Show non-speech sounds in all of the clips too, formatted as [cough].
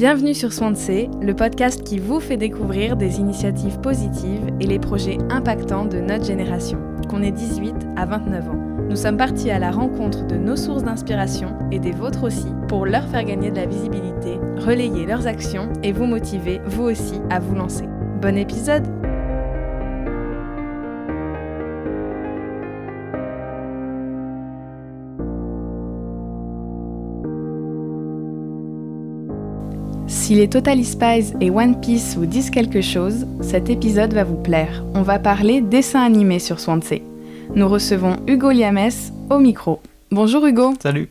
Bienvenue sur Swansea, le podcast qui vous fait découvrir des initiatives positives et les projets impactants de notre génération, qu'on ait 18 à 29 ans. Nous sommes partis à la rencontre de nos sources d'inspiration et des vôtres aussi pour leur faire gagner de la visibilité, relayer leurs actions et vous motiver, vous aussi, à vous lancer. Bon épisode Si les Totally Spies et One Piece vous disent quelque chose, cet épisode va vous plaire. On va parler dessin animé sur Swansea. Nous recevons Hugo Liames au micro. Bonjour Hugo. Salut.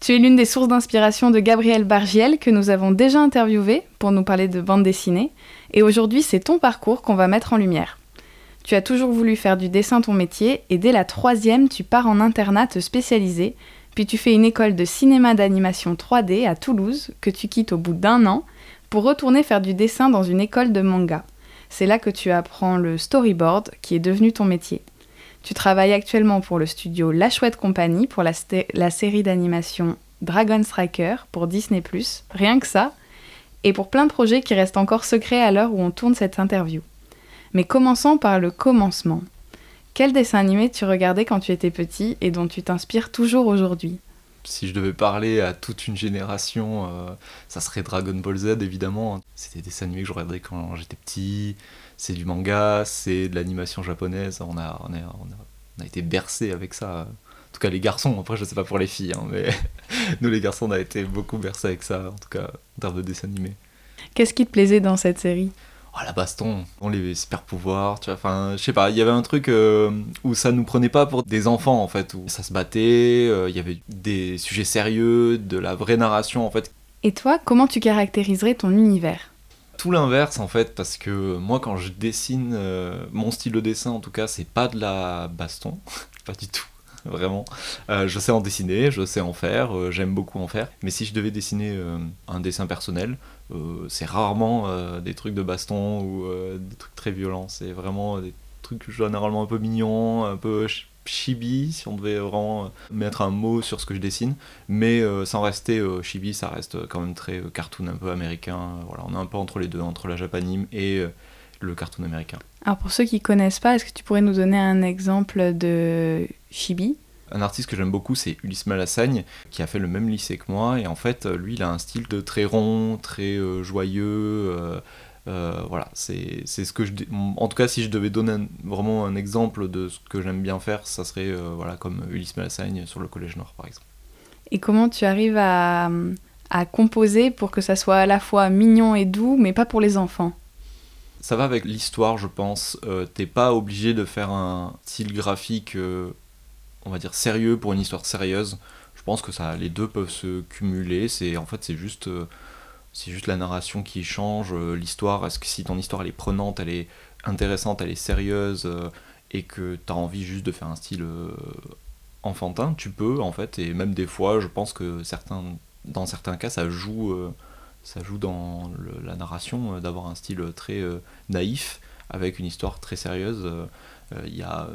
Tu es l'une des sources d'inspiration de Gabriel Bargiel que nous avons déjà interviewé pour nous parler de bande dessinée. Et aujourd'hui, c'est ton parcours qu'on va mettre en lumière. Tu as toujours voulu faire du dessin ton métier et dès la troisième, tu pars en internat te spécialiser puis tu fais une école de cinéma d'animation 3D à Toulouse, que tu quittes au bout d'un an, pour retourner faire du dessin dans une école de manga. C'est là que tu apprends le storyboard, qui est devenu ton métier. Tu travailles actuellement pour le studio La Chouette Compagnie, pour la, série d'animation Dragon Striker, pour Disney ⁇ rien que ça, et pour plein de projets qui restent encore secrets à l'heure où on tourne cette interview. Mais commençons par le commencement. Quel dessin animé tu regardais quand tu étais petit et dont tu t'inspires toujours aujourd'hui? Si je devais parler à toute une génération, euh, ça serait Dragon Ball Z évidemment. C'était des dessins animés que je regardais quand j'étais petit. C'est du manga, c'est de l'animation japonaise. On a, on, a, on, a, été bercés avec ça. En tout cas, les garçons, après, je sais pas pour les filles, hein, mais [laughs] nous, les garçons, on a été beaucoup bercés avec ça, en tout cas, en termes de dessin animé. Qu'est-ce qui te plaisait dans cette série? Oh, la baston, on les super pouvoirs, tu vois, enfin, je sais pas, il y avait un truc euh, où ça nous prenait pas pour des enfants en fait, où ça se battait, euh, il y avait des sujets sérieux, de la vraie narration en fait. Et toi, comment tu caractériserais ton univers? Tout l'inverse en fait, parce que moi quand je dessine, euh, mon style de dessin en tout cas, c'est pas de la baston, [laughs] pas du tout [laughs] vraiment. je sais en dessiner, je sais en faire, j'aime beaucoup en faire. Mais si je devais dessiner un dessin personnel, euh, c'est rarement euh, des trucs de baston ou euh, des trucs très violents. C'est vraiment des trucs généralement un peu mignons, un peu chibi, si on devait vraiment mettre un mot sur ce que je dessine. Mais sans rester chibi, ça reste quand même très cartoon, un peu américain. Voilà, on est un peu entre les deux, entre la japanime et le cartoon américain. Alors pour ceux qui connaissent pas, est-ce que tu pourrais nous donner un exemple de chibi? Un artiste que j'aime beaucoup, c'est Ulysse Malassagne, qui a fait le même lycée que moi. Et en fait, lui, il a un style de très rond, très euh, joyeux. Euh, euh, voilà, c'est ce que je. En tout cas, si je devais donner vraiment un exemple de ce que j'aime bien faire, ça serait voilà, comme Ulysse Malassagne sur le Collège Nord, par exemple. Et comment tu arrives à, à composer pour que ça soit à la fois mignon et doux, mais pas pour les enfants? Ça va avec l'histoire, je pense. T'es pas obligé de faire un style graphique on va dire sérieux pour une histoire sérieuse. Je pense que ça, les deux peuvent se cumuler. C'est en fait c'est juste euh, juste la narration qui change, euh, l'histoire. Est-ce que si ton histoire elle est prenante, elle est intéressante, elle est sérieuse euh, et que tu as envie juste de faire un style enfantin, tu peux en fait. Et même des fois, je pense que certains, dans certains cas, ça joue, ça joue dans la narration d'avoir un style très naïf avec une histoire très sérieuse. Il y a,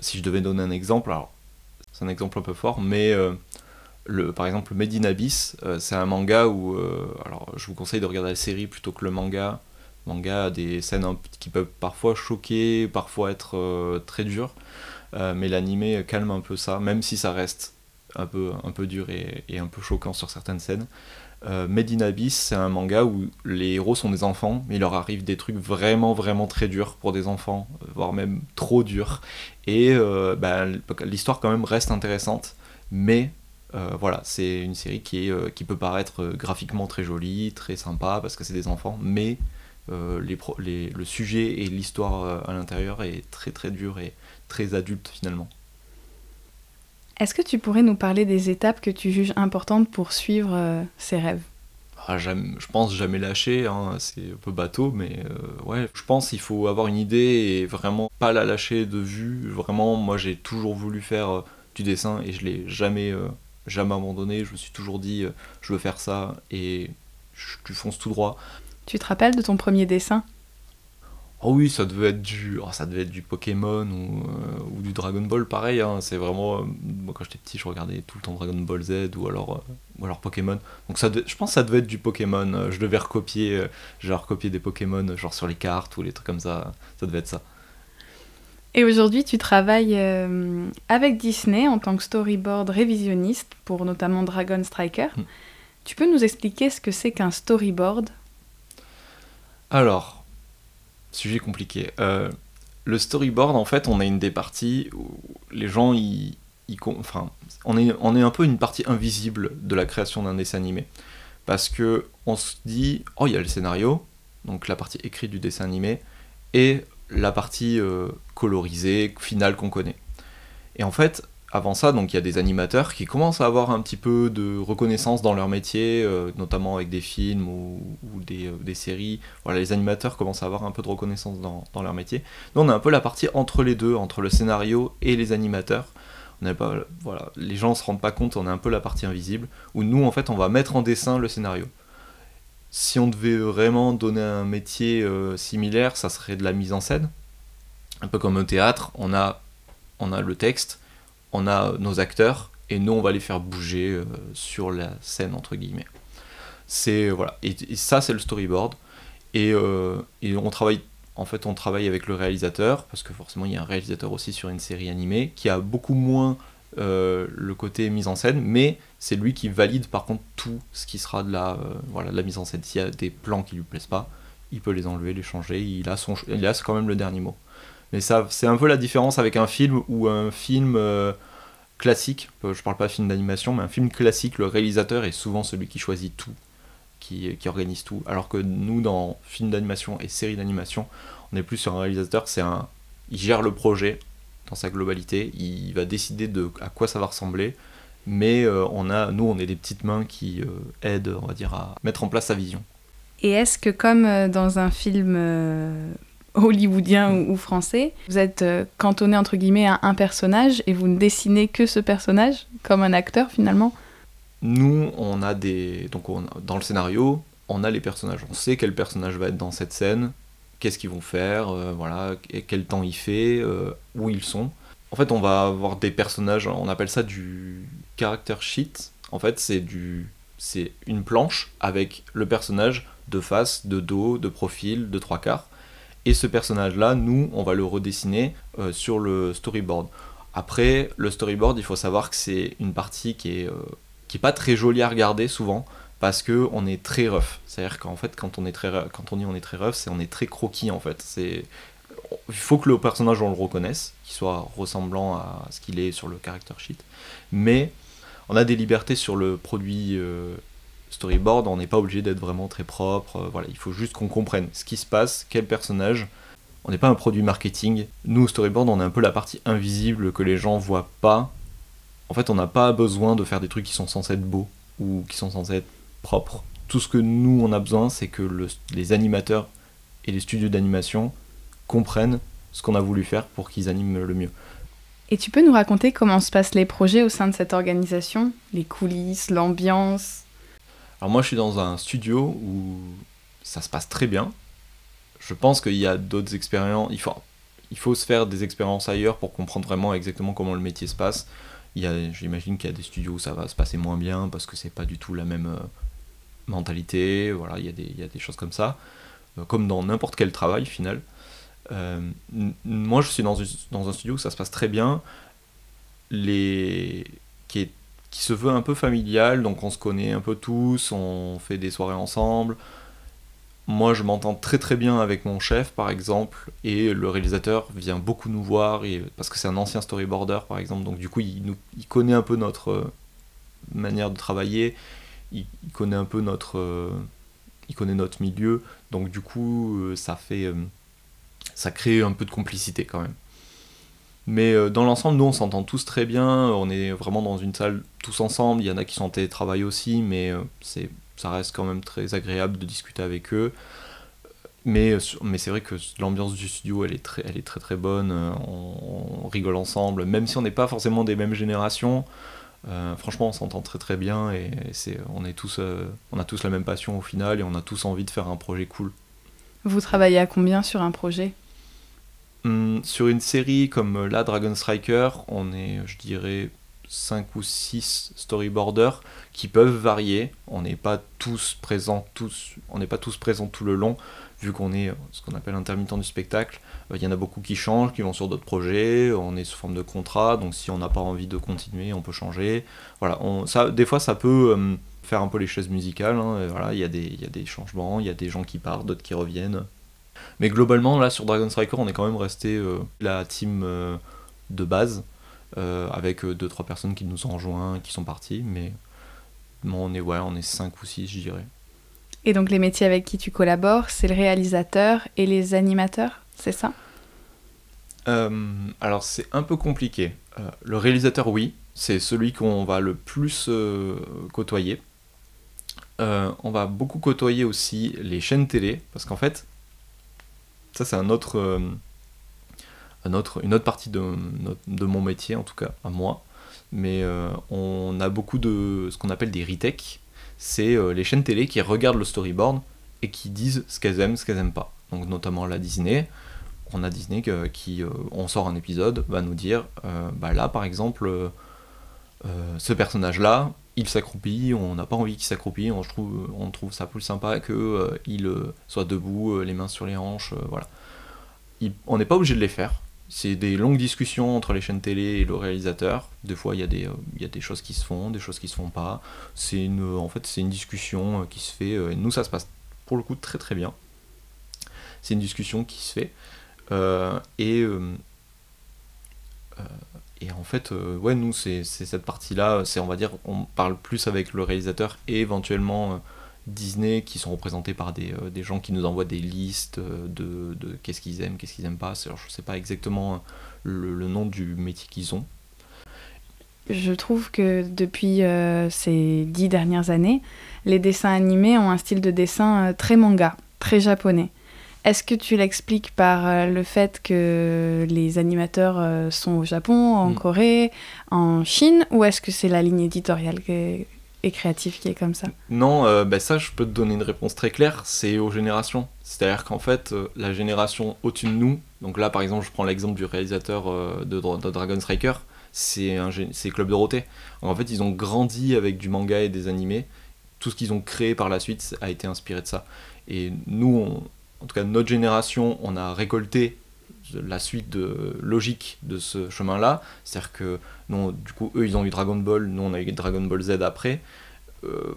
si je devais donner un exemple, c'est un exemple un peu fort, mais euh, le, par exemple Made in Abyss, euh, c'est un manga où, euh, alors je vous conseille de regarder la série plutôt que le manga. Le manga a des scènes qui peuvent parfois choquer, parfois être très dures, mais l'animé calme un peu ça, même si ça reste un peu, un peu dur et un peu choquant sur certaines scènes. Made in Abyss, c'est un manga où les héros sont des enfants, mais il leur arrive des trucs vraiment, vraiment très durs pour des enfants, voire même trop durs. Et euh, bah, l'histoire quand même reste intéressante, mais euh, voilà, c'est une série qui, euh, peut paraître graphiquement très jolie, très sympa, parce que c'est des enfants, mais le sujet et l'histoire à l'intérieur est très très dur et très adulte finalement. Est-ce que tu pourrais nous parler des étapes que tu juges importantes pour suivre ces rêves? Ah, je pense jamais lâcher, hein, c'est un peu bateau, mais euh, ouais, je pense qu'il faut avoir une idée et vraiment pas la lâcher de vue. Vraiment, moi j'ai toujours voulu faire euh, du dessin et je l'ai jamais, euh, jamais abandonné. Je me suis toujours dit, je veux faire ça et tu fonces tout droit. Tu te rappelles de ton premier dessin? Oh oui, ça devait être du, oh, ça devait être du Pokémon ou, ou du Dragon Ball, pareil. Hein. c'est vraiment, moi quand j'étais petit, je regardais tout le temps Dragon Ball Z ou alors, ou alors Pokémon. Donc ça, je pense que ça devait être du Pokémon. Je devais recopier, j'ai recopié des Pokémon genre sur les cartes ou les trucs comme ça. Ça devait être ça. Et aujourd'hui, tu travailles avec Disney en tant que storyboard révisionniste pour notamment Dragon Striker. Hmm. Tu peux nous expliquer ce que c'est qu'un storyboard? Alors, sujet compliqué. Euh, le storyboard, en fait, on a une des parties où les gens, ils, enfin, on est, un peu une partie invisible de la création d'un dessin animé. Parce que on se dit, oh, il y a le scénario, donc la partie écrite du dessin animé, et la partie euh, colorisée, finale qu'on connaît. Et en fait, avant ça, donc il y a des animateurs qui commencent à avoir un petit peu de reconnaissance dans leur métier, euh, notamment avec des films ou, euh, des, séries. Voilà, les animateurs commencent à avoir un peu de reconnaissance dans, leur métier. Nous, on a un peu la partie entre les deux, entre le scénario et les animateurs. On pas, voilà, les gens ne se rendent pas compte, on a un peu la partie invisible, où nous, en fait, on va mettre en dessin le scénario. Si on devait vraiment donner un métier euh, similaire, ça serait de la mise en scène. Un peu comme au théâtre, on a, on a le texte, on a nos acteurs et nous on va les faire bouger euh, sur la scène entre guillemets. C'est voilà. Et, ça c'est le storyboard. Et, euh, et, on travaille en fait on travaille avec le réalisateur parce que forcément il y a un réalisateur aussi sur une série animée qui a beaucoup moins euh, le côté mise en scène mais c'est lui qui valide par contre tout ce qui sera de la voilà la mise en scène. S'il y a des plans qui lui plaisent pas il peut les enlever les changer. Il a son il a quand même le dernier mot mais ça, c'est un peu la différence avec un film ou un film euh, classique. Euh, je parle pas film d'animation, mais un film classique, le réalisateur est souvent celui qui choisit tout, qui, qui organise tout. Alors que nous, dans film d'animation et série d'animation, on est plus sur un réalisateur, c'est un, il gère le projet dans sa globalité, il va décider de à quoi ça va ressembler, mais euh, on a, nous, on est des petites mains qui aident, on va dire, à mettre en place sa vision. Et est-ce que comme dans un film hollywoodien ou, français, vous êtes euh, cantonné entre guillemets à un personnage et vous ne dessinez que ce personnage comme un acteur finalement? Nous, on a des. Donc, dans le scénario, on a les personnages. On sait quel personnage va être dans cette scène, qu'est-ce qu'ils vont faire, euh, voilà, quel temps il fait, euh, où ils sont. En fait, on va avoir des personnages, on appelle ça du character sheet. En fait, c'est du c'est une planche avec le personnage de face, de dos, de profil, de trois quarts. Et ce personnage-là, nous, on va le redessiner euh, sur le storyboard. Après, le storyboard, il faut savoir que c'est une partie qui est, euh, qui est pas très jolie à regarder souvent parce que on est très rough. C'est-à-dire qu'en fait, quand on est très, quand on dit on est très rough, c'est on est très croquis en fait. C'est, il faut que le personnage on le reconnaisse, qu'il soit ressemblant à ce qu'il est sur le character sheet. Mais on a des libertés sur le produit euh, storyboard, on n'est pas obligé d'être vraiment très propre. Euh, voilà, il faut juste qu'on comprenne ce qui se passe, quel personnage. On n'est pas un produit marketing. Nous, storyboard, on est un peu la partie invisible que les gens voient pas. En fait, on n'a pas besoin de faire des trucs qui sont censés être beaux ou qui sont censés être propres. Tout ce que nous, on a besoin, c'est que les animateurs et les studios d'animation comprennent ce qu'on a voulu faire pour qu'ils animent le mieux. Et tu peux nous raconter comment se passent les projets au sein de cette organisation? Les coulisses, l'ambiance? Alors moi je suis dans un studio où ça se passe très bien. Je pense qu'il y a d'autres expériences. Il faut, il faut se faire des expériences ailleurs pour comprendre vraiment exactement comment le métier se passe. J'imagine qu'il y a des studios où ça va se passer moins bien parce que c'est pas du tout la même euh, mentalité. Voilà, il y, a des, il y a des choses comme ça. Euh, comme dans n'importe quel travail final. Euh, moi je suis dans, dans un studio où ça se passe très bien. Les... qui se veut un peu familial, donc on se connaît un peu tous, on fait des soirées ensemble. Moi, je m'entends très très bien avec mon chef, par exemple, et le réalisateur vient beaucoup nous voir, et, parce que c'est un ancien storyboarder, par exemple, donc du coup, il, connaît un peu notre euh, manière de travailler, il, connaît un peu notre, euh, il connaît notre milieu, donc du coup, euh, ça fait, ça crée un peu de complicité quand même. Mais euh, dans l'ensemble, nous, on s'entend tous très bien. On est vraiment dans une salle tous ensemble. Il y en a qui sont en télétravail aussi, mais euh, c'est, ça reste quand même très agréable de discuter avec eux. Mais, euh, mais c'est vrai que l'ambiance du studio, elle est très, elle est très très bonne. On, rigole ensemble, même si on n'est pas forcément des mêmes générations. franchement, on s'entend très très bien et on, est tous, on a tous la même passion au final et on a tous envie de faire un projet cool. Vous travaillez à combien sur un projet? Hum, Sur une série comme euh, la Dragon Striker, on est, je dirais, 5 ou 6 storyboarders qui peuvent varier. On n'est pas tous présents, tout le long, vu qu'on est euh, ce qu'on appelle intermittent du spectacle. Euh, Il y en a beaucoup qui changent, qui vont sur d'autres projets. On est sous forme de contrat, donc si on n'a pas envie de continuer, on peut changer. Voilà, on, ça, des fois ça peut faire un peu les chaises musicales. hein, voilà, il y a des changements, il y a des gens qui partent, d'autres qui reviennent. Mais globalement, là sur Dragon Striker, on est quand même resté euh, la team euh, de base, euh, avec 2-3 personnes qui nous ont rejoints, qui sont partis, mais bon, on est ouais, on est 5 ou 6, je dirais. Et donc les métiers avec qui tu collabores, c'est le réalisateur et les animateurs, c'est ça? Alors c'est un peu compliqué. Le réalisateur, oui, c'est celui qu'on va le plus côtoyer. On va beaucoup côtoyer aussi les chaînes télé, parce qu'en fait, ça c'est euh, un autre, une autre partie de, mon métier, en tout cas à moi. Mais euh, on a beaucoup de ce qu'on appelle des retakes. C'est euh, les chaînes télé qui regardent le storyboard et qui disent ce qu'elles aiment, ce qu'elles aiment pas. Donc notamment la Disney, on a Disney qui, on sort un épisode, va nous dire, bah là par exemple, ce personnage-là, il s'accroupit, on n'a pas envie qu'il s'accroupit, on trouve, on trouve ça plus sympa que euh, euh, soit debout, euh, les mains sur les hanches, voilà. Il- on n'est pas obligé de les faire. C'est des longues discussions entre les chaînes télé et le réalisateur. Des fois, il y, a des, y a des choses qui se font, des choses qui se font pas. C'est une, en fait, c'est une discussion qui se fait. et nous, ça se passe pour le coup très très bien. C'est une discussion qui se fait. Et, et en fait, euh, ouais, nous, c'est cette partie-là, c'est, on va dire, on parle plus avec le réalisateur et éventuellement euh, Disney qui sont représentés par des, euh, des gens qui nous envoient des listes de, de qu'est-ce qu'ils aiment, qu'est-ce qu'ils aiment pas. Alors, je sais pas exactement le, nom du métier qu'ils ont. Je trouve que depuis ces dix dernières années, les dessins animés ont un style de dessin très manga, très japonais. Est-ce que tu l'expliques par euh, le fait que les animateurs euh, sont au Japon, en Mm. Corée, en Chine, ou est-ce que c'est la ligne éditoriale et créative qui est comme ça? Non, euh, bah ça, je peux te donner une réponse très claire, c'est aux générations. C'est-à-dire qu'en fait, euh, la génération au-dessus de nous, donc là par exemple, je prends l'exemple du réalisateur de, Dra- de Dragon Striker, c'est un gé- c'est Club Dorothée. En fait, ils ont grandi avec du manga et des animés. Tout ce qu'ils ont créé par la suite a été inspiré de ça. Et nous, on- en tout cas notre génération, on a récolté la suite de, logique de ce chemin-là. C'est-à-dire que non, du coup, eux, ils ont eu Dragon Ball, nous, on a eu Dragon Ball Z après. Euh,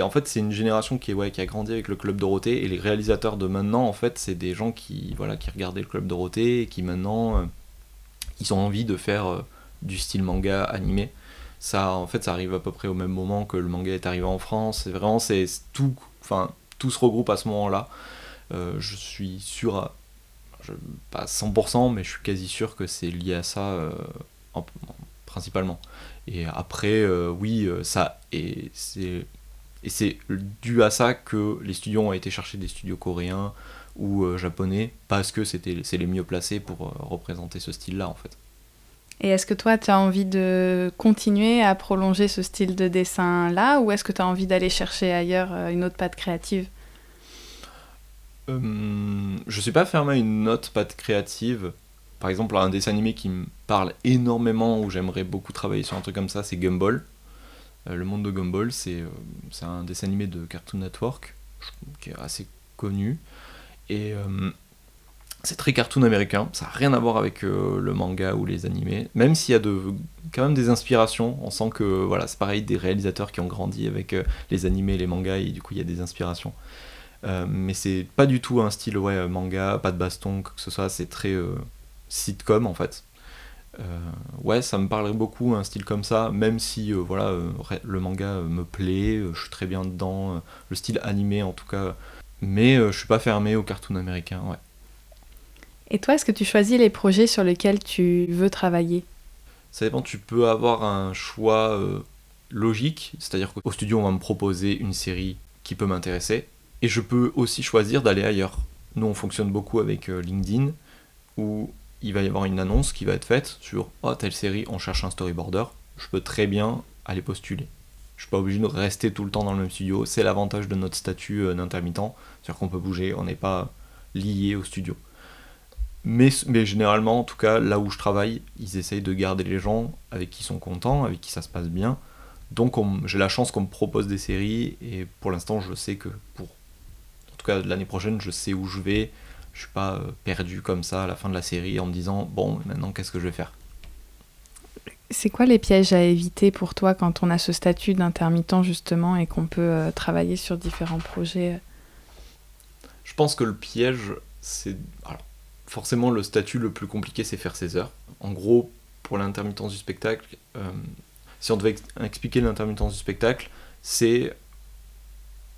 en fait c'est une génération qui ouais qui a grandi avec le club Dorothée et les réalisateurs de maintenant en fait c'est des gens qui voilà qui regardaient le club Dorothée et qui maintenant euh, ils ont envie de faire euh, du style manga animé ça en fait ça arrive à peu près au même moment que le manga est arrivé en France vraiment c'est tout enfin tout se regroupe à ce moment là je suis sûr à pas à 100% mais je suis quasi sûr que c'est lié à ça euh, en- en- principalement et après euh, oui euh, ça et c'est et c'est dû à ça que les studios ont été chercher des studios coréens ou euh, japonais parce que c'était c'est les mieux placés pour euh, représenter ce style-là en fait. Et est-ce que toi, tu as envie de continuer à prolonger ce style de dessin-là, ou est-ce que tu as envie d'aller chercher ailleurs euh, une autre patte créative? Euh, je suis pas fermé à une autre patte créative. Par exemple, un dessin animé qui me parle énormément, où j'aimerais beaucoup travailler sur un truc comme ça, c'est Gumball. Euh, le monde de Gumball, c'est euh, c'est un dessin animé de Cartoon Network, qui est assez connu. Et c'est très cartoon américain, ça n'a rien à voir avec le manga ou les animés, même s'il y a de, quand même des inspirations. On sent que voilà, c'est pareil, des réalisateurs qui ont grandi avec les animés et les mangas, et du coup il y a des inspirations. Euh, mais c'est pas du tout un style ouais, euh, manga, pas de baston, que ce soit, c'est très euh, sitcom en fait. Ouais, ça me parlerait beaucoup un style comme ça, même si voilà, le manga me plaît, je suis très bien dedans, le style animé en tout cas, mais je suis pas fermé au cartoon américain, ouais. Et toi, est-ce que tu choisis les projets sur lesquels tu veux travailler? Ça dépend, tu peux avoir un choix euh, logique, c'est-à-dire qu'au studio on va me proposer une série qui peut m'intéresser, et je peux aussi choisir d'aller ailleurs. Nous on fonctionne beaucoup avec euh, LinkedIn, où il va y avoir une annonce qui va être faite sur oh, telle série, on cherche un storyboarder, je peux très bien aller postuler. Je suis pas obligé de rester tout le temps dans le même studio. C'est l'avantage de notre statut euh, d'intermittent, c'est-à-dire qu'on peut bouger, on n'est pas lié au studio. Mais, mais, généralement, en tout cas, là où je travaille, ils essayent de garder les gens avec qui ils sont contents, avec qui ça se passe bien. Donc j'ai la chance qu'on me propose des séries et pour l'instant je sais que pour cas l'année prochaine je sais où je vais. Je suis pas euh, perdu comme ça à la fin de la série en me disant bon maintenant qu'est-ce que je vais faire? C'est quoi les pièges à éviter pour toi quand on a ce statut d'intermittent justement et qu'on peut euh, travailler sur différents projets? Je pense que le piège c'est forcément le statut le plus compliqué c'est faire ses heures. En gros pour l'intermittence du spectacle, euh, si on devait expliquer l'intermittence du spectacle, c'est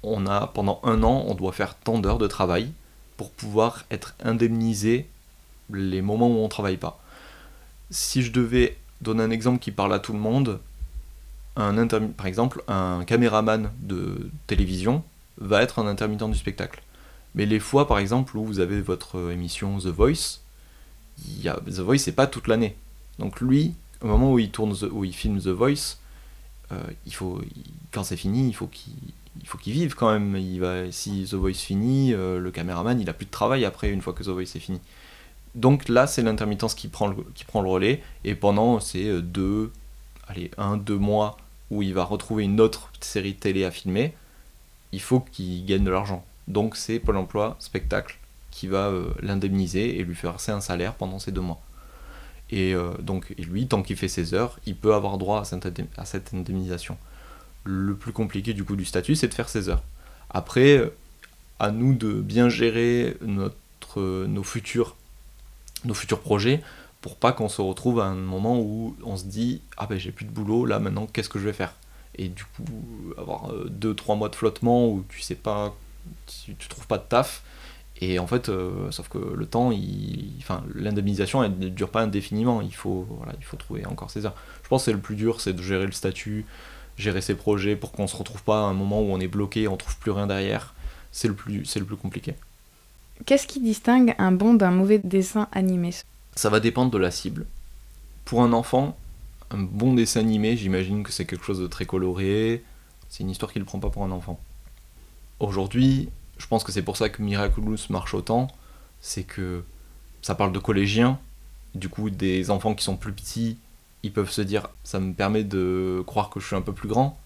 on a pendant un an, on doit faire tant d'heures de travail pour pouvoir être indemnisé les moments où on travaille pas. Si je devais donner un exemple qui parle à tout le monde, un par exemple, un caméraman de télévision va être un intermittent du spectacle. Mais les fois, par exemple, où vous avez votre émission The Voice, y a, The Voice, c'est pas toute l'année. Donc lui, au moment où il tourne, où il filme The Voice, euh, il faut, quand c'est fini, il faut qu'il faut qu'il vive quand même. Il va, si The Voice finit, euh, le caméraman, il a plus de travail après une fois que The Voice est fini. Donc là, c'est l'intermittence qui prend le, qui prend le relais. Et pendant ces euh, deux, allez, un, deux mois où il va retrouver une autre série télé à filmer, il faut qu'il gagne de l'argent. Donc c'est Pôle emploi spectacle qui va l'indemniser et lui faire un salaire pendant ces deux mois. Et euh, donc, lui, tant qu'il fait ses heures, il peut avoir droit à cette, indemnisation. Le plus compliqué du coup du statut, c'est de faire ses heures. Après, euh, à nous de bien gérer notre, nos, futurs, projets pour pas qu'on se retrouve à un moment où on se dit Ah ben j'ai plus de boulot, là maintenant qu'est-ce que je vais faire? Et du coup, avoir 2-3 euh, mois de flottement où tu sais pas, tu, tu trouves pas de taf, et en fait, euh, sauf que le temps, il, l'indemnisation, elle ne dure pas indéfiniment. Il faut, voilà, il faut trouver encore ses heures. Je pense que c'est le plus dur, c'est de gérer le statut, gérer ses projets pour qu'on se retrouve pas à un moment où on est bloqué, on trouve plus rien derrière. C'est le plus, c'est le plus compliqué. Qu'est-ce qui distingue un bon d'un mauvais dessin animé? Ça va dépendre de la cible. Pour un enfant, un bon dessin animé, j'imagine que c'est quelque chose de très coloré. C'est une histoire qui ne prend pas pour un enfant. Aujourd'hui, je pense que c'est pour ça que Miraculous marche autant, c'est que ça parle de collégiens, du coup des enfants qui sont plus petits, ils peuvent se dire ça me permet de croire que je suis un peu plus grand,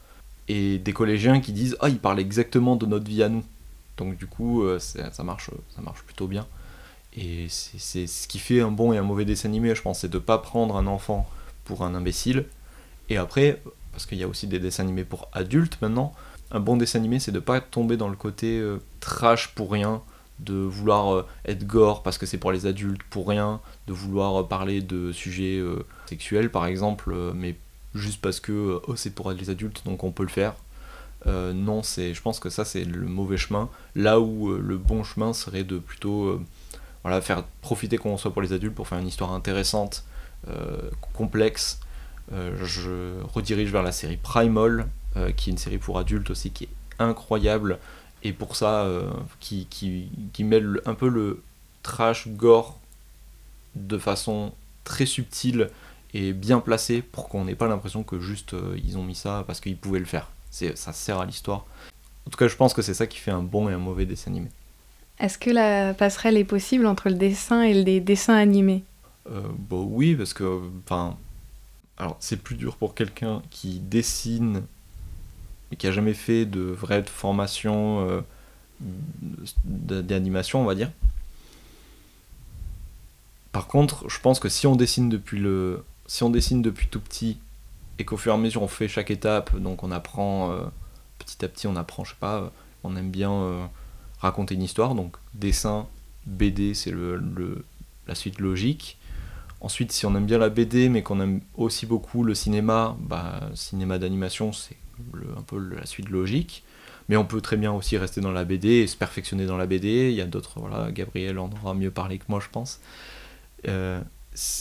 et des collégiens qui disent ah il parle exactement de notre vie à nous, donc du coup euh, ça marche, ça marche plutôt bien. Et c'est ce qui fait un bon et un mauvais dessin animé, je pense, c'est de pas prendre un enfant pour un imbécile. Et après, parce qu'il y a aussi des dessins animés pour adultes maintenant, un bon dessin animé, c'est de pas tomber dans le côté euh, trash pour rien, de vouloir euh, être gore parce que c'est pour les adultes pour rien, de vouloir euh, parler de sujets sexuels par exemple, mais juste parce que oh, c'est pour les adultes donc on peut le faire. non, c'est, je pense que ça c'est le mauvais chemin. Là où le bon chemin serait de plutôt voilà, faire profiter qu'on soit pour les adultes pour faire une histoire intéressante, complexe. je redirige vers la série Primal, euh, qui est une série pour adultes aussi qui est incroyable et pour ça euh, qui, qui, qui mêle un peu le trash gore de façon très subtile et bien placée pour qu'on n'ait pas l'impression que juste euh, ils ont mis ça parce qu'ils pouvaient le faire. C'est, ça sert à l'histoire. En tout cas, je pense que c'est ça qui fait un bon et un mauvais dessin animé. Est-ce que la passerelle est possible entre le dessin et les dessins animés? Euh, bah oui, parce que enfin, alors c'est plus dur pour quelqu'un qui dessine mais qui a jamais fait de vraie formation euh, d'animation, on va dire. Par contre, je pense que si on dessine depuis le, si on dessine depuis tout petit et qu'au fur et à mesure on fait chaque étape, donc on apprend euh, petit à petit, on apprend, je sais pas, euh, on aime bien raconter une histoire, donc dessin, BD, c'est la suite logique. Ensuite, si on aime bien la BD, mais qu'on aime aussi beaucoup le cinéma, bah, cinéma d'animation, c'est un peu la suite logique. Mais on peut très bien aussi rester dans la BD et se perfectionner dans la BD. Il y a d'autres, voilà, Gabriel en aura mieux parlé que moi, je pense. Euh,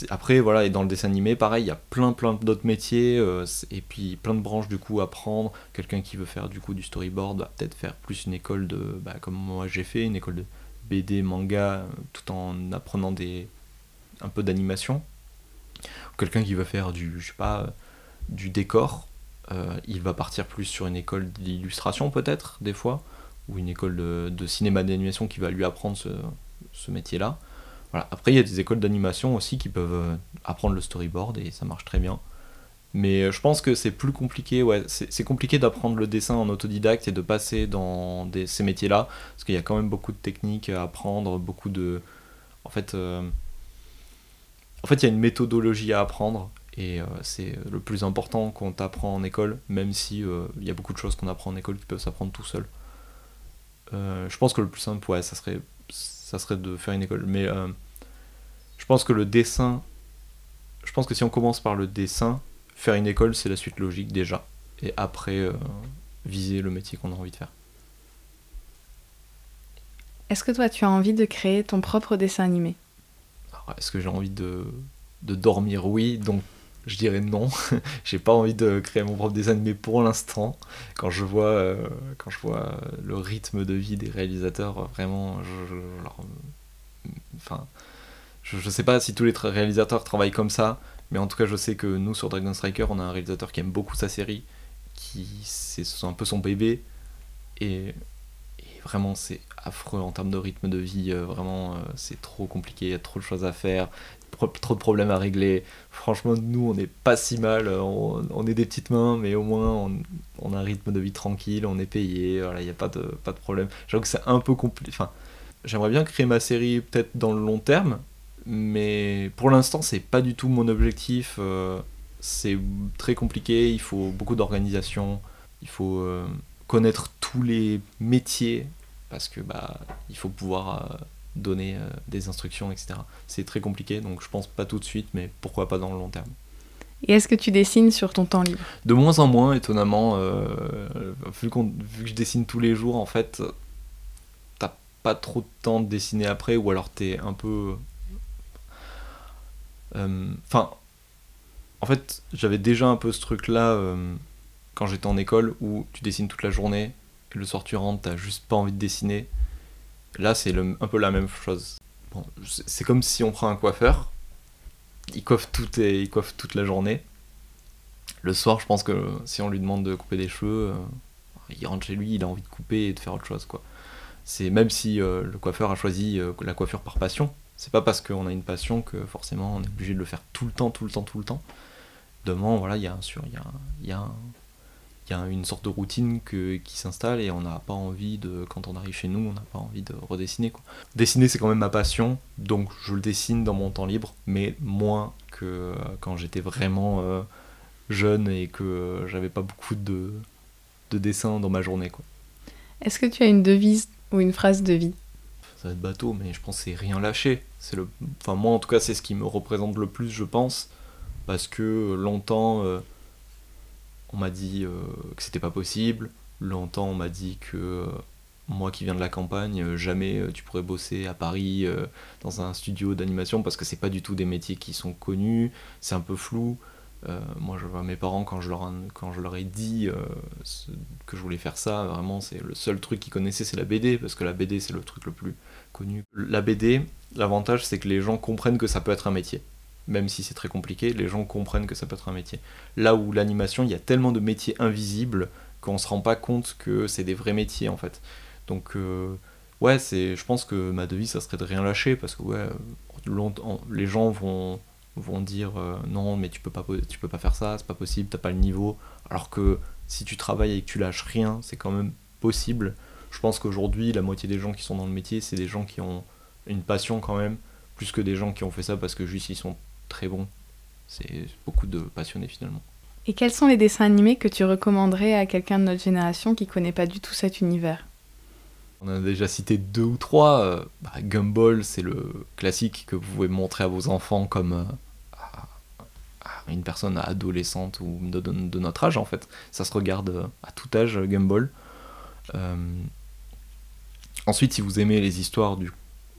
après, voilà, et dans le dessin animé, pareil, il y a plein, plein d'autres métiers euh, et puis plein de branches du coup à prendre. Quelqu'un qui veut faire du coup du storyboard va peut-être faire plus une école de, bah, comme moi j'ai fait, une école de BD, manga, tout en apprenant des, un peu d'animation. Quelqu'un qui veut faire du, je sais pas, du décor, il va partir plus sur une école d'illustration peut-être, des fois, ou une école de, cinéma d'animation qui va lui apprendre ce, métier-là. Après, il y a des écoles d'animation aussi qui peuvent apprendre le storyboard et ça marche très bien. Mais je pense que c'est plus compliqué, ouais, c'est compliqué d'apprendre le dessin en autodidacte et de passer dans ces métiers-là, parce qu'il y a quand même beaucoup de techniques à apprendre, beaucoup de... Euh, en fait il y a une méthodologie à apprendre, et euh, c'est le plus important qu'on t'apprend en école, même si euh, il y a beaucoup de choses qu'on apprend en école qui peuvent s'apprendre tout seul. je pense que le plus simple, ouais, ça serait, ça serait de faire une école. Mais je pense que le dessin, je pense que si on commence par le dessin, faire une école, c'est la suite logique déjà. Et après, euh, viser le métier qu'on a envie de faire. Est-ce que toi, tu as envie de créer ton propre dessin animé? Est-ce que j'ai envie de, de dormir? Oui, donc je dirais non. [laughs] j'ai pas envie de créer mon propre dessin animé pour l'instant. Quand je vois, euh, le rythme de vie des réalisateurs, vraiment, je, enfin, je, je, sais pas si tous les réalisateurs travaillent comme ça, mais en tout cas, je sais que nous, sur Dragon Striker, on a un réalisateur qui aime beaucoup sa série, qui c'est un peu son bébé, et, vraiment, c'est affreux en termes de rythme de vie. Euh, vraiment, euh, c'est trop compliqué, il y a trop de choses à faire, trop de problèmes à régler. Franchement, nous, on n'est pas si mal. Euh, on, est des petites mains, mais au moins, on, a un rythme de vie tranquille, on est payé, voilà, il n'y a pas de, pas de problème. J'avoue que c'est un peu compliqué. Enfin, j'aimerais bien créer ma série peut-être dans le long terme, mais pour l'instant, c'est pas du tout mon objectif. Euh, c'est très compliqué, il faut beaucoup d'organisation, il faut euh, connaître tous les métiers parce que bah il faut pouvoir donner des instructions, etc. C'est très compliqué, donc je pense pas tout de suite, mais pourquoi pas dans le long terme. Et est-ce que tu dessines sur ton temps libre? De moins en moins, étonnamment, vu, vu, que je dessine tous les jours, en fait, t'as pas trop de temps de dessiner après, ou alors t'es un peu euh, enfin, en fait, j'avais déjà un peu ce truc-là euh, quand j'étais en école où tu dessines toute la journée, et le soir tu rentres, t'as juste pas envie de dessiner. Là, c'est un peu la même chose. C'est comme si on prend un coiffeur, il coiffe, tout et, il coiffe toute la journée. Le soir, je pense que si on lui demande de couper des cheveux, euh, il rentre chez lui, il a envie de couper et de faire autre chose. C'est même si le coiffeur a choisi la coiffure par passion, c'est pas parce qu'on a une passion que forcément on est obligé de le faire tout le temps, tout le temps, tout le temps. Demain, voilà, il y a, il y a, y a, y a une sorte de routine que, qui s'installe et on n'a pas envie de, quand on arrive chez nous, on n'a pas envie de redessiner. Quoi. Dessiner, c'est quand même ma passion, donc je le dessine dans mon temps libre, mais moins que quand j'étais vraiment euh, jeune et que j'avais pas beaucoup de, de dessins dans ma journée. Quoi. Est-ce que tu as une devise ou une phrase de vie? Ça va être bateau, mais je pense que c'est rien lâcher. C'est le, enfin moi en tout cas c'est ce qui me représente le plus, je pense, parce que longtemps euh, on m'a dit euh, que c'était pas possible. Longtemps on m'a dit que euh, moi qui viens de la campagne, jamais tu pourrais bosser à Paris dans un studio d'animation parce que c'est pas du tout des métiers qui sont connus, c'est un peu flou. moi, je vois mes parents quand je leur, quand je leur ai dit que je voulais faire ça, vraiment, c'est le seul truc qu'ils connaissaient, c'est la BD, parce que la BD, c'est le truc le plus connu. La BD, l'avantage c'est que les gens comprennent que ça peut être un métier. Même si c'est très compliqué, les gens comprennent que ça peut être un métier. Là où l'animation, il y a tellement de métiers invisibles qu'on se rend pas compte que c'est des vrais métiers en fait. Donc euh, ouais, c'est, je pense que ma devise ça serait de rien lâcher parce que ouais, les gens vont vont dire euh, non mais tu peux pas tu peux pas faire ça, c'est pas possible, t'as pas le niveau. Alors que si tu travailles et que tu lâches rien, c'est quand même possible je pense qu'aujourd'hui, la moitié des gens qui sont dans le métier, c'est des gens qui ont une passion quand même, plus que des gens qui ont fait ça parce que juste ils sont très bons. C'est beaucoup de passionnés finalement. Et quels sont les dessins animés que tu recommanderais à quelqu'un de notre génération qui connaît pas du tout cet univers? On a déjà cité deux ou trois. Euh, bah, Gumball, c'est le classique que vous pouvez montrer à vos enfants comme euh, à une personne adolescente ou de, de, notre âge en fait. Ça se regarde euh, à tout âge, Gumball. Ensuite, si vous aimez les histoires du,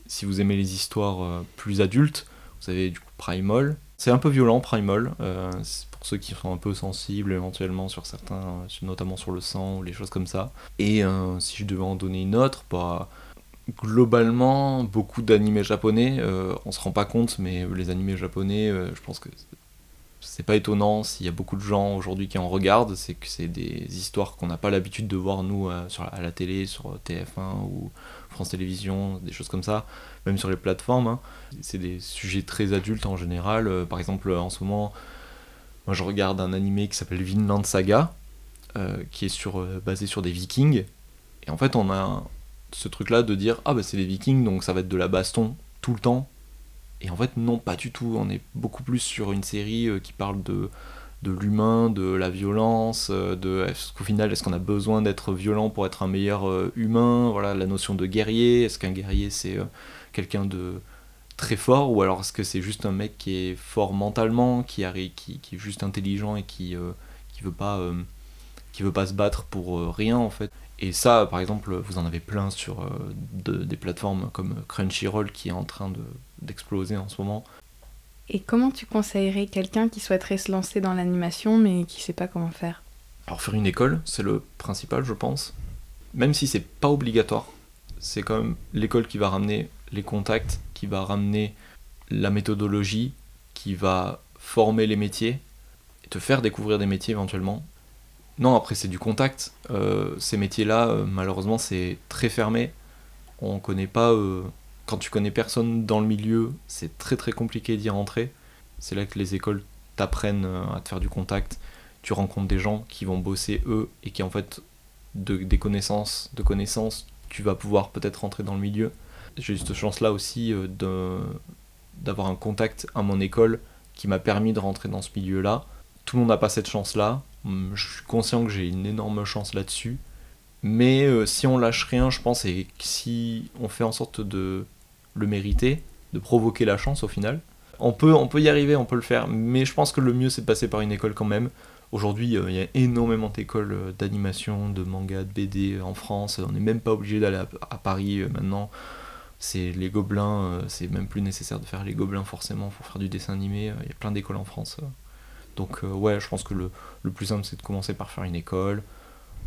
si vous aimez les histoires plus adultes, vous avez du coup Primal. C'est un peu violent Primal, euh, pour ceux qui sont un peu sensibles éventuellement sur certains, notamment sur le sang ou les choses comme ça. Et euh, si je devais en donner une autre, bah, globalement, beaucoup d'animés japonais, on se rend pas compte, mais les animés japonais, je pense que c'est pas étonnant s'il y a beaucoup de gens aujourd'hui qui en regardent, c'est que c'est des histoires qu'on n'a pas l'habitude de voir nous sur, à la télé, sur TF1 ou France Télévisions, des choses comme ça, même sur les plateformes. Hein. C'est des sujets très adultes en général. par exemple, en ce moment, moi je regarde un animé qui s'appelle Vinland Saga, qui est sur, basé sur des vikings. Et en fait, on a ce truc-là de dire ah bah c'est les Vikings donc ça va être de la baston tout le temps. Et en fait non pas du tout. On est beaucoup plus sur une série euh, qui parle de de l'humain, de la violence, euh, de est-ce qu'au final est-ce qu'on a besoin d'être violent pour être un meilleur euh, humain, voilà la notion de guerrier, est-ce qu'un guerrier c'est quelqu'un de très fort? Ou alors est-ce que c'est juste un mec qui est fort mentalement, qui, qui, qui est juste intelligent et qui qui veut pas qui veut pas se battre pour rien en fait? Et ça, par exemple, vous en avez plein sur euh, des plateformes comme Crunchyroll qui est en train d'exploser en ce moment. Et comment tu conseillerais quelqu'un qui souhaiterait se lancer dans l'animation mais qui sait pas comment faire? Alors faire une école, c'est le principal, je pense. Même si c'est pas obligatoire, c'est quand même l'école qui va ramener les contacts, qui va ramener la méthodologie, qui va former les métiers, et te faire découvrir des métiers éventuellement. Non, après c'est du contact. Euh, ces métiers-là, euh, malheureusement, c'est très fermé. On connaît pas. Euh, quand tu connais personne dans le milieu, c'est très très compliqué d'y rentrer. C'est là que les écoles t'apprennent à te faire du contact. Tu rencontres des gens qui vont bosser eux et qui en fait de, des connaissances, de connaissances, tu vas pouvoir peut-être rentrer dans le milieu. J'ai eu cette chance-là aussi d'avoir un contact à mon école qui m'a permis de rentrer dans ce milieu-là. Tout le monde n'a pas cette chance-là je suis conscient que j'ai une énorme chance là-dessus. Mais euh, si on lâche rien, je pense, et si on fait en sorte de le mériter, de provoquer la chance au final, on peut, on peut y arriver, on peut le faire. Mais je pense que le mieux, c'est de passer par une école quand même. Aujourd'hui, euh, il y a énormément d'écoles euh, d'animation, de manga, de BD en France. On n'est même pas obligé d'aller à, Paris maintenant. C'est les gobelins, c'est même plus nécessaire de faire les gobelins forcément pour faire du dessin animé. Il y a plein d'écoles en France. Donc euh, ouais, je pense que le, plus simple c'est de commencer par faire une école,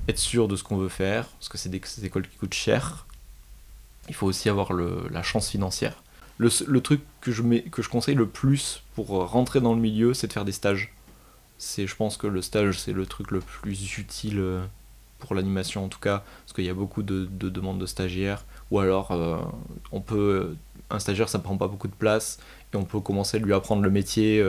être sûr de ce qu'on veut faire, parce que c'est des, écoles qui coûtent cher. Il faut aussi avoir la chance financière. Le, truc que je, que je conseille le plus pour rentrer dans le milieu, c'est de faire des stages. C'est, je pense que le stage, c'est le truc le plus utile euh, pour l'animation en tout cas, parce qu'il y a beaucoup de, demandes de stagiaires, ou alors euh, on peut, un stagiaire ça prend pas beaucoup de place, et on peut commencer à lui apprendre le métier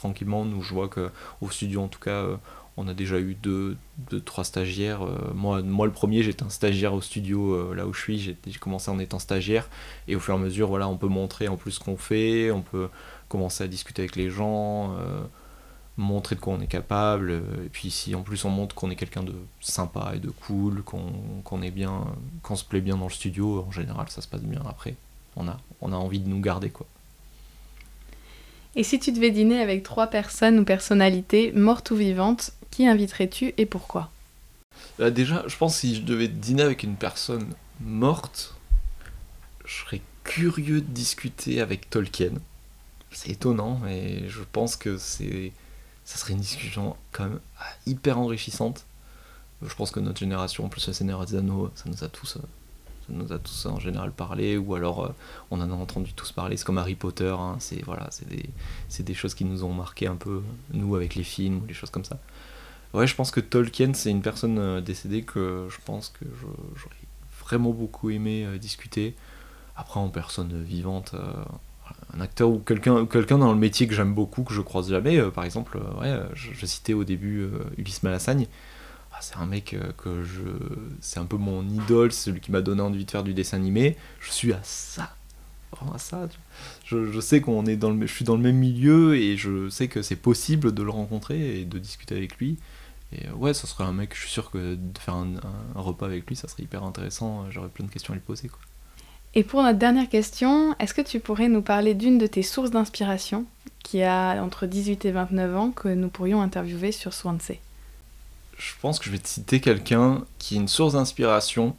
tranquillement. Nous, je vois qu'au studio, en tout cas, euh, on a déjà eu deux, deux trois stagiaires. Euh, moi, moi, le premier, j'étais un stagiaire au studio euh, là où je suis. J'ai commencé en étant stagiaire. Et au fur et à mesure, voilà, on peut montrer en plus ce qu'on fait. On peut commencer à discuter avec les gens, montrer de quoi on est capable. et puis, si en plus on montre qu'on est quelqu'un de sympa et de cool, qu'on est bien, qu'on se plaît bien dans le studio, en général, ça se passe bien après. On a, on a envie de nous garder, quoi. Et si tu devais dîner avec trois personnes ou personnalités, mortes ou vivantes, qui inviterais-tu et pourquoi? Euh, Déjà, je pense que si je devais dîner avec une personne morte, je serais curieux de discuter avec Tolkien. C'est étonnant, mais je pense que c'est ça serait une discussion quand même hyper enrichissante. Je pense que notre génération, plus la Seigneur des Anneaux, ça nous a tous euh, nous a tous en général parlé, ou alors euh, on en a entendu tous parler. C'est comme Harry Potter, hein, c'est voilà, c'est des, des, choses qui nous ont marqué un peu, nous, avec les films ou les choses comme ça. Ouais, je pense que Tolkien, c'est une personne euh, décédée que je pense que j'aurais vraiment beaucoup aimé euh, discuter. Après, en personne vivante, un acteur ou quelqu'un dans le métier que j'aime beaucoup, que je croise jamais, par exemple, ouais, je, je, citais au début Ulysse Malassagne c'est un mec euh, que je. C'est un peu mon idole, celui qui m'a donné envie de faire du dessin animé. Je suis à ça. Vraiment à ça. Je, je sais qu'on est dans le. Je suis dans le même milieu et je sais que c'est possible de le rencontrer et de discuter avec lui. Et euh, ouais, ça serait un mec, je suis sûr que de faire un, repas avec lui, ça serait hyper intéressant. J'aurais plein de questions à lui poser. Quoi. Et pour notre dernière question, est-ce que tu pourrais nous parler d'une de tes sources d'inspiration qui a entre 18 et 29 ans que nous pourrions interviewer sur Swansea? Je pense que je vais te citer quelqu'un qui est une source d'inspiration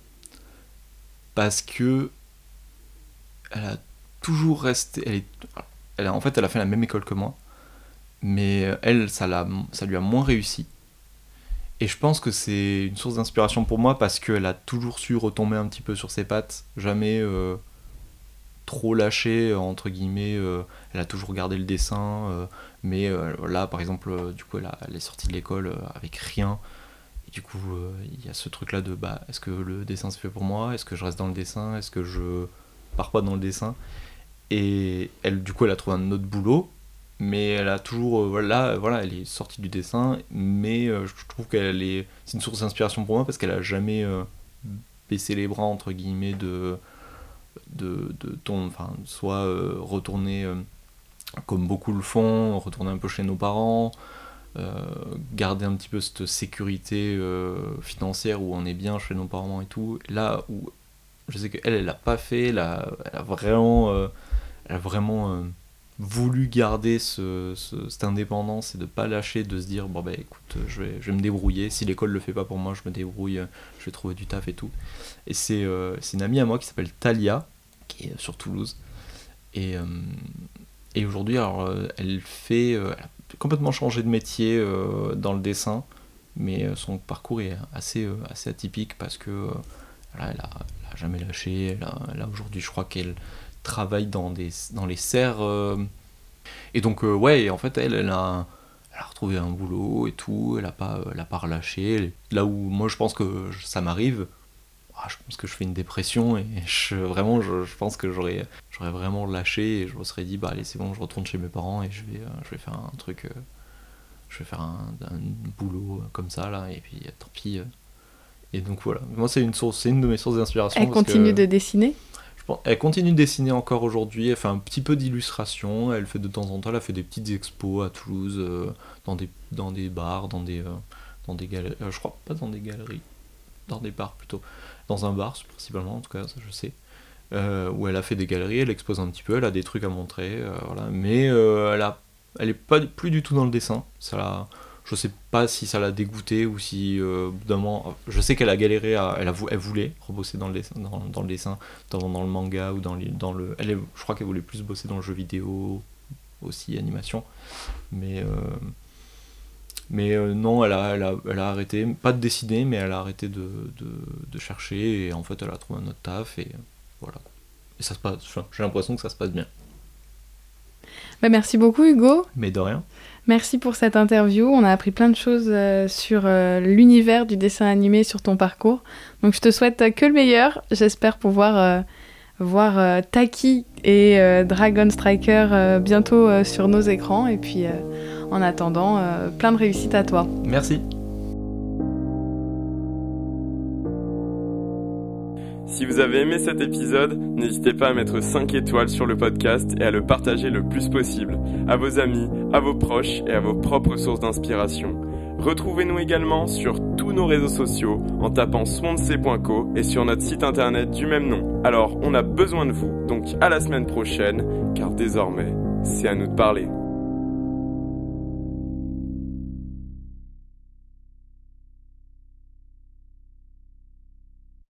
parce que elle a toujours resté. En fait, elle a fait la même école que moi, mais elle, ça, ça lui a moins réussi. Et je pense que c'est une source d'inspiration pour moi parce qu'elle a toujours su retomber un petit peu sur ses pattes, jamais euh, trop lâché, entre guillemets. Euh, elle a toujours gardé le dessin, euh, Mais là, par exemple, du coup, elle, est sortie de l'école avec rien. Et du coup, il y a ce truc-là de bah, est-ce que le dessin se fait pour moi? Est-ce que je reste dans le dessin? Est-ce que je pars pas dans le dessin? Et elle, du coup, elle a trouvé un autre boulot. Mais elle a toujours voilà voilà elle est sortie du dessin. Mais je trouve qu'elle est c'est une source d'inspiration pour moi parce qu'elle a jamais baisser les bras entre guillemets de de, de ton enfin soit euh, retourner euh, comme beaucoup le font retourner un peu chez nos parents euh, garder un petit peu cette sécurité financière où on est bien chez nos parents et tout là où je sais qu'elle elle l'a pas fait elle a, elle a vraiment elle a vraiment voulu garder ce, cette indépendance et de pas lâcher, de se dire bon ben écoute, je vais, je vais me débrouiller. Si l'école le fait pas pour moi, je me débrouille, je vais trouver du taf et tout. Et c'est euh, une amie à moi qui s'appelle Talia, qui est sur Toulouse. Et, euh, et aujourd'hui, euh, elle fait, elle a complètement changé de métier dans le dessin, mais son parcours est assez, assez atypique parce que elle, a, jamais lâché. A aujourd'hui, je crois qu'elle travaille dans, des, dans les serres. Euh, et donc, euh, ouais, en fait, elle, elle a, elle a retrouvé un boulot et tout, elle a pas, pas relâché. Là où moi, je pense que ça m'arrive, ah, je pense que je fais une dépression et je, vraiment, je, je pense que j'aurais, j'aurais vraiment lâché et je me serais dit, bah allez, c'est bon, je retourne chez mes parents et je vais, euh, je vais faire un truc, je vais faire un, un, boulot comme ça, là, et puis tant pis. Et donc voilà, moi, c'est une, source, c'est une de mes sources d'inspiration. Elle continue de dessiner? elle continue de dessiner encore aujourd'hui, elle fait un petit peu d'illustration, elle fait de temps en temps, elle a fait des petites expos à Toulouse, euh, dans, des, dans des bars, dans des, euh, dans des galeries, euh, je crois pas dans des galeries, dans des bars plutôt, dans un bar principalement en tout cas, je sais, où elle a fait des galeries, elle expose un petit peu, elle a des trucs à montrer, voilà, mais elle, a, elle est pas plus du tout dans le dessin, ça je sais pas si ça l'a dégoûté ou si euh, d'un je sais qu'elle a galéré à, elle, a, elle voulait rebosser dans le dessin dans, dans le dessin dans, dans, le manga ou dans, dans le elle je crois qu'elle voulait plus bosser dans le jeu vidéo aussi animation. Mais euh, mais euh, non elle a, elle a, elle, a, arrêté pas de dessiner mais elle a arrêté de, de, de, chercher et en fait elle a trouvé un autre taf et voilà et ça se passe j'ai l'impression que ça se passe bien bah, merci beaucoup Hugo mais de rien Merci pour cette interview. On a appris plein de choses euh, sur euh, l'univers du dessin animé, sur ton parcours. Donc je te souhaite que le meilleur. J'espère pouvoir euh, voir Taki et Dragon Striker bientôt sur nos écrans. Et puis en attendant, plein de réussite à toi. Merci. Si vous avez aimé cet épisode, n'hésitez pas à mettre 5 étoiles sur le podcast et à le partager le plus possible à vos amis, à vos proches et à vos propres sources d'inspiration. Retrouvez-nous également sur tous nos réseaux sociaux en tapant swansea.co et sur notre site internet du même nom. Alors, on a besoin de vous, donc à la semaine prochaine, car désormais, c'est à nous de parler.